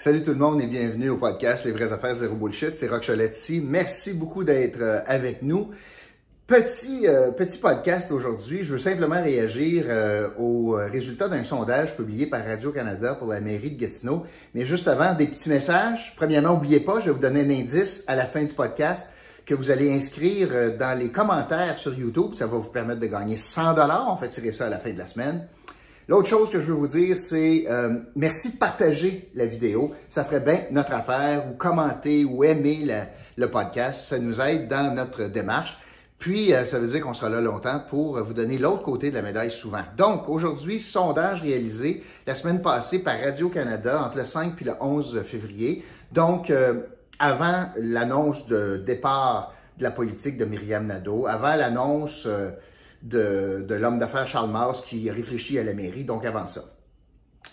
Salut tout le monde et bienvenue au podcast Les vraies affaires zéro bullshit. C'est Rock ici. Merci beaucoup d'être euh, avec nous. Petit, euh, petit podcast aujourd'hui. Je veux simplement réagir euh, aux résultats d'un sondage publié par Radio-Canada pour la mairie de Gatineau. Mais juste avant, des petits messages. Premièrement, n'oubliez pas, je vais vous donner un indice à la fin du podcast que vous allez inscrire dans les commentaires sur YouTube. Ça va vous permettre de gagner 100 dollars. On fait tirer ça à la fin de la semaine. L'autre chose que je veux vous dire, c'est euh, merci de partager la vidéo. Ça ferait bien notre affaire ou commenter ou aimer le podcast. Ça nous aide dans notre démarche. Puis, euh, ça veut dire qu'on sera là longtemps pour vous donner l'autre côté de la médaille souvent. Donc, aujourd'hui, sondage réalisé la semaine passée par Radio-Canada entre le 5 et le 11 février. Donc, euh, avant l'annonce de départ de la politique de Myriam Nadeau, avant l'annonce de, l'homme d'affaires Charles Mars qui réfléchit à la mairie, donc avant ça.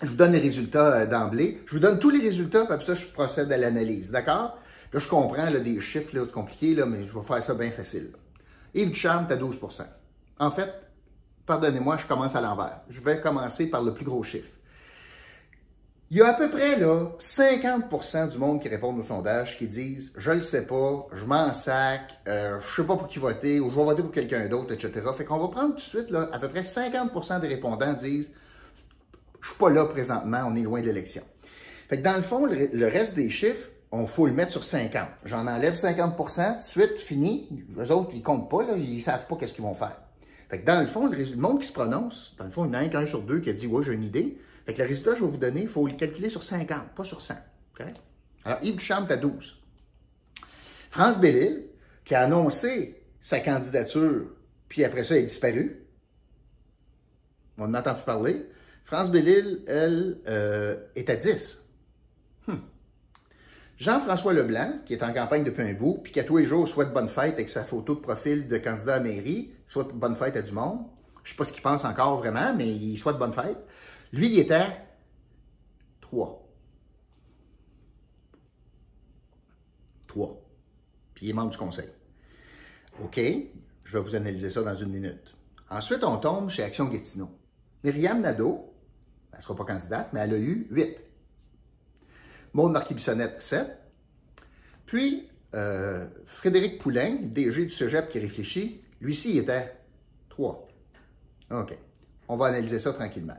Je vous donne les résultats euh, d'emblée. Je vous donne tous les résultats, puis après ça, je procède à l'analyse, d'accord? Là, je comprends là, des chiffres là, compliqués, là, mais je vais faire ça bien facile. Yves Duchamp, tu as 12% En fait, pardonnez-moi, je commence à l'envers. Je vais commencer par le plus gros chiffre. Il y a à peu près là, 50% du monde qui répondent au sondage qui disent Je le sais pas, je m'en sac, euh, je sais pas pour qui voter, ou je vais voter pour quelqu'un d'autre, etc. Fait qu'on va prendre tout de suite, là, à peu près 50% des répondants disent Je suis pas là présentement, on est loin de l'élection. Fait que dans le fond, le, reste des chiffres, on faut le mettre sur 50. J'en enlève 50 tout de suite, fini. Les autres, ils comptent pas, là, ils savent pas qu'est-ce qu'ils vont faire. Fait que dans le fond, le, monde qui se prononce, dans le fond, il y en a un, sur deux qui a dit Ouais, j'ai une idée. Fait que le résultat que je vais vous donner, il faut le calculer sur 50, pas sur 100. Alors, Yves Duchamp à 12. France Bellil, qui a annoncé sa candidature, puis après ça, elle est disparue. On n'entend plus parler? France Bellil, elle, euh, est à 10. Hmm. Jean-François Leblanc, qui est en campagne depuis un bout, puis qui à tous les jours souhaite bonne fête avec sa photo de profil de candidat à mairie, souhaite bonne fête à du monde. Je ne sais pas ce qu'il pense encore vraiment, mais il souhaite bonne fête. Lui, il était 3. 3. Puis il est membre du conseil. OK, je vais vous analyser ça dans une minute. Ensuite, on tombe chez Action Gatineau. Myriam Nadeau, elle ne sera pas candidate, mais elle a eu 8. Maude Marquis-Bissonnette, 7. Puis, euh, Frédéric Poulain, DG du Cégep qui réfléchit, lui-ci, il était 3. OK. On va analyser ça tranquillement.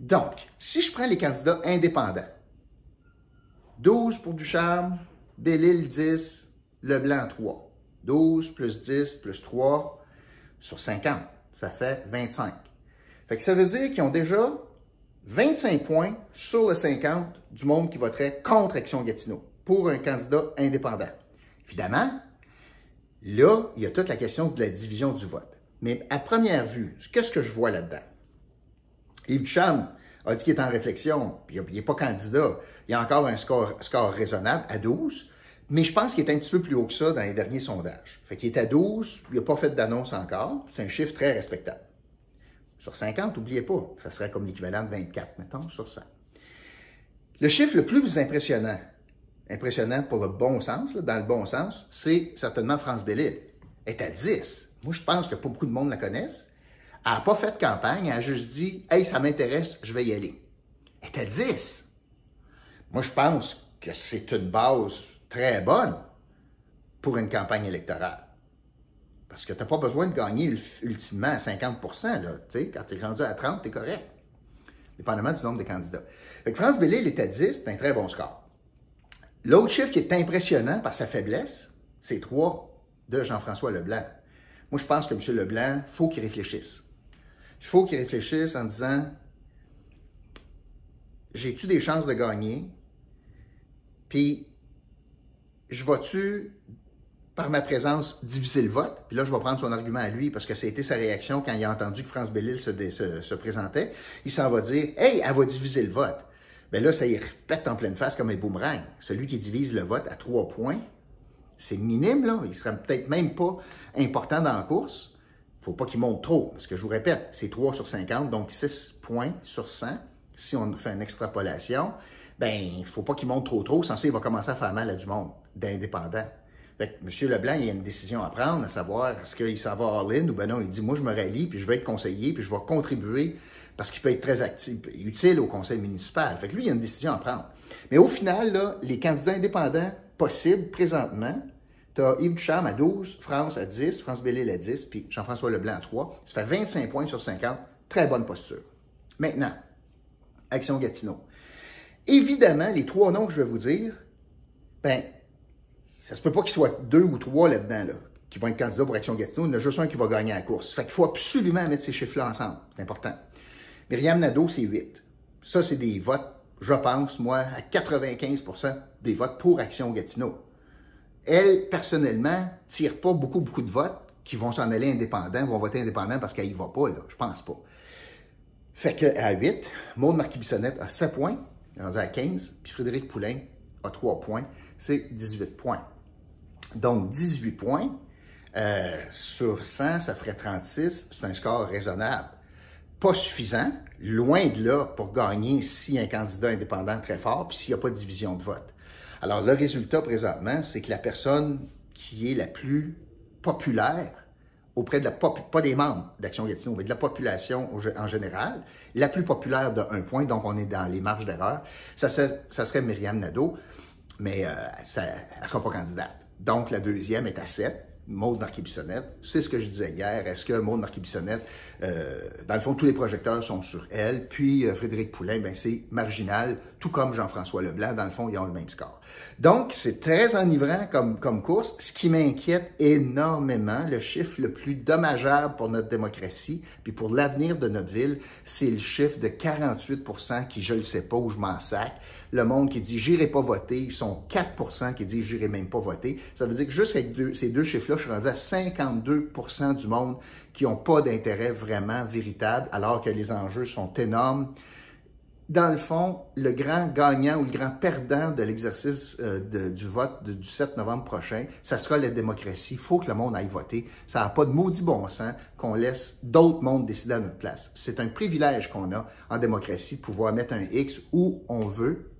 Donc, si je prends les candidats indépendants, 12 pour Ducharme, Bellil 10, Leblanc 3. 12 plus 10 plus 3 sur 50, ça fait 25. Fait que ça veut dire qu'ils ont déjà 25 points sur le 50 du monde qui voterait contre Action Gatineau pour un candidat indépendant. Évidemment, là, il y a toute la question de la division du vote. Mais à première vue, qu'est-ce que je vois là-dedans? Yves Duchamp a dit qu'il est en réflexion, puis il n'est pas candidat. Il a encore un score, score raisonnable à 12, mais je pense qu'il est un petit peu plus haut que ça dans les derniers sondages. Fait qu'il est à 12, il n'a pas fait d'annonce encore. C'est un chiffre très respectable. Sur 50, n'oubliez pas, ça serait comme l'équivalent de 24, mettons, sur 100. Le chiffre le plus impressionnant, impressionnant pour le bon sens, dans le bon sens, c'est certainement France Bellil. Elle est à 10. Moi, je pense que pas beaucoup de monde la connaissent. Elle n'a pas fait de campagne, elle a juste dit Hey, ça m'intéresse, je vais y aller. Elle à 10. Moi, je pense que c'est une base très bonne pour une campagne électorale. Parce que tu n'as pas besoin de gagner ultimement à 50 là. Quand tu es rendu à 30, tu es correct. Dépendamment du nombre de candidats. Fait que France Bellil est à 10, c'est un très bon score. L'autre chiffre qui est impressionnant par sa faiblesse, c'est 3 de Jean-François Leblanc. Moi, je pense que M. Leblanc, faut qu'il réfléchisse. Il faut qu'ils réfléchissent en disant j'ai-tu des chances de gagner? Puis, je vais-tu, par ma présence, diviser le vote? Puis là, je vais prendre son argument à lui, parce que ça a été sa réaction quand il a entendu que France Bellil se, présentait. Il s'en va dire Hey, elle va diviser le vote. Bien là, ça y répète en pleine face comme un boomerang. Celui qui divise le vote à trois points, c'est minime, là. Il sera peut-être même pas important dans la course faut pas qu'il monte trop, parce que je vous répète, c'est 3 sur 50, donc 6 points sur 100. Si on fait une extrapolation, ben, il faut pas qu'il monte trop trop, ça, il va commencer à faire mal à du monde d'indépendants. Fait que M. Leblanc, il y a une décision à prendre, à savoir est-ce qu'il s'en va all-in ou ben non, il dit moi je me rallie, puis je vais être conseiller, puis je vais contribuer parce qu'il peut être très actif, utile au conseil municipal. Fait que lui, il y a une décision à prendre. Mais au final, là, les candidats indépendants possibles présentement, tu as Yves Ducharme à 12, France à 10, France Bellil à 10, puis Jean-François Leblanc à 3. Ça fait 25 points sur 50. Très bonne posture. Maintenant, Action Gatineau. Évidemment, les trois noms que je vais vous dire, ben, ça se peut pas qu'il soit deux ou trois là-dedans, là, qui vont être candidats pour Action Gatineau. Il y en a juste un qui va gagner la course. Fait qu'il faut absolument mettre ces chiffres-là ensemble. C'est important. Myriam Nadeau, c'est 8. Ça, c'est des votes, je pense, moi, à 95% des votes pour Action Gatineau. Elle, personnellement, tire pas beaucoup, beaucoup de votes qui vont s'en aller indépendants, vont voter indépendant parce qu'elle y va pas, là. Je pense pas. Fait qu'à 8, Maude Marquis-Bissonnette a 7 points, rendu à 15, puis Frédéric Poulain a 3 points, c'est 18 points. Donc, 18 points euh, sur 100, ça ferait 36, c'est un score raisonnable. Pas suffisant, loin de là pour gagner si un candidat indépendant très fort, puis s'il n'y a pas de division de vote. Alors, le résultat présentement, c'est que la personne qui est la plus populaire auprès de la pas des membres d'Action Gatineau, mais de la population en général, la plus populaire de un point, donc on est dans les marges d'erreur, ça, serait, Myriam Nadeau, mais euh, elle ne sera pas candidate. Donc la deuxième est à 7, Maude Marquis-Bissonnette. C'est ce que je disais hier. Est-ce que Maude Marquis-Bissonnette, euh, dans le fond, tous les projecteurs sont sur elle? Puis euh, Frédéric Poulain, ben, c'est marginal, tout comme Jean-François Leblanc. Dans le fond, ils ont le même score. Donc, c'est très enivrant comme, comme course. Ce qui m'inquiète énormément, le chiffre le plus dommageable pour notre démocratie, puis pour l'avenir de notre ville, c'est le chiffre de 48% qui, je le sais pas, où je m'en sac le monde qui dit j'irai pas voter, ils sont 4 qui disent j'irai même pas voter. Ça veut dire que juste avec ces deux chiffres-là, je suis rendu à 52% du monde qui n'ont pas d'intérêt vraiment véritable, alors que les enjeux sont énormes. Dans le fond, le grand gagnant ou le grand perdant de l'exercice euh, du vote du 7 novembre prochain, ça sera la démocratie. Il faut que le monde aille voter. Ça n'a pas de maudit bon sens qu'on laisse d'autres mondes décider à notre place. C'est un privilège qu'on a en démocratie de pouvoir mettre un X où on veut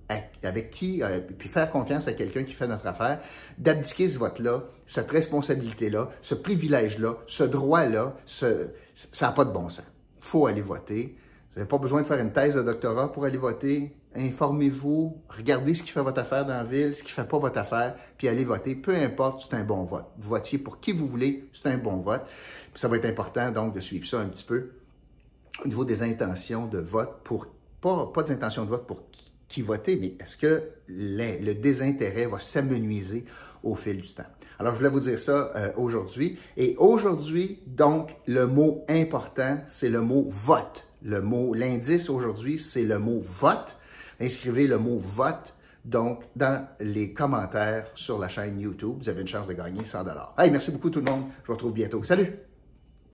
avec qui, euh, puis faire confiance à quelqu'un qui fait notre affaire, d'abdiquer ce vote-là, cette responsabilité-là, ce privilège-là, ce droit-là, ça n'a pas de bon sens. Il faut aller voter. Vous n'avez pas besoin de faire une thèse de doctorat pour aller voter. Informez-vous, regardez ce qui fait votre affaire dans la ville, ce qui ne fait pas votre affaire, puis allez voter. Peu importe, c'est un bon vote. Vous votiez pour qui vous voulez, c'est un bon vote. Puis ça va être important donc de suivre ça un petit peu au niveau des intentions de vote pour pas, pas des intentions de vote pour qui voter, mais est-ce que le, désintérêt va s'amenuiser au fil du temps? Alors, je voulais vous dire ça euh, aujourd'hui. Et aujourd'hui, donc, le mot important, c'est le mot vote. Le mot, l'indice aujourd'hui, c'est le mot vote. Inscrivez le mot vote, donc, dans les commentaires sur la chaîne YouTube. Vous avez une chance de gagner 100 Hey, merci beaucoup tout le monde. Je vous retrouve bientôt. Salut!